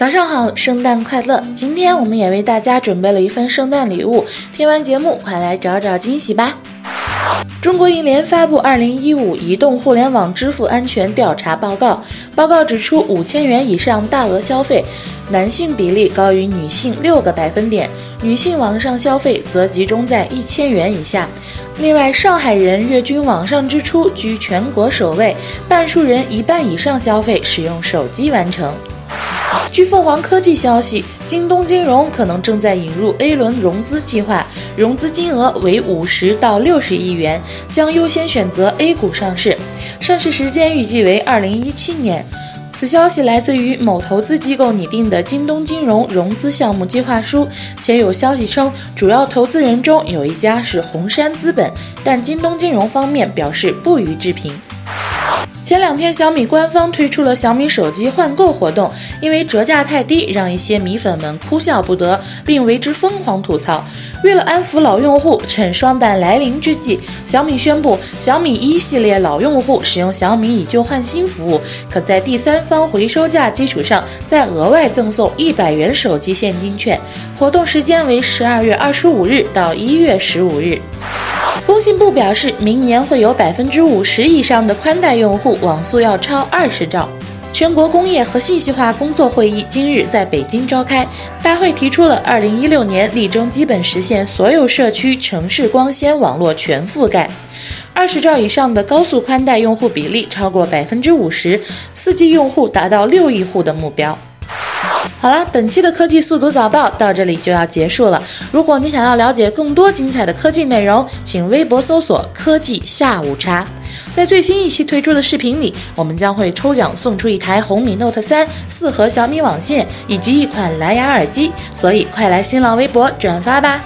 早上好，圣诞快乐！今天我们也为大家准备了一份圣诞礼物，听完节目快来找找惊喜吧！中国银联发布《二零一五移动互联网支付安全调查报告》，报告指出，五千元以上大额消费，男性比例高于女性六个百分点，女性网上消费则集中在一千元以下。另外，上海人月均网上支出居全国首位，半数人一半以上消费使用手机完成。据凤凰科技消息，京东金融可能正在引入 A 轮融资计划，融资金额为五十到六十亿元，将优先选择 A 股上市，上市时间预计为二零一七年。此消息来自于某投资机构拟定的京东金融融资项目计划书，且有消息称，主要投资人中有一家是红杉资本，但京东金融方面表示不予置评。前两天，小米官方推出了小米手机换购活动，因为折价太低，让一些米粉们哭笑不得，并为之疯狂吐槽。为了安抚老用户，趁双旦来临之际，小米宣布，小米一系列老用户使用小米以旧换新服务，可在第三方回收价基础上再额外赠送一百元手机现金券。活动时间为十二月二十五日到一月十五日。工信部表示，明年会有百分之五十以上的宽带用户网速要超二十兆。全国工业和信息化工作会议今日在北京召开，大会提出了二零一六年力争基本实现所有社区、城市光纤网络全覆盖，二十兆以上的高速宽带用户比例超过百分之五十，四 G 用户达到六亿户的目标。好了，本期的科技速读早报到这里就要结束了。如果你想要了解更多精彩的科技内容，请微博搜索“科技下午茶”。在最新一期推出的视频里，我们将会抽奖送出一台红米 Note 三、四盒小米网线以及一款蓝牙耳机，所以快来新浪微博转发吧！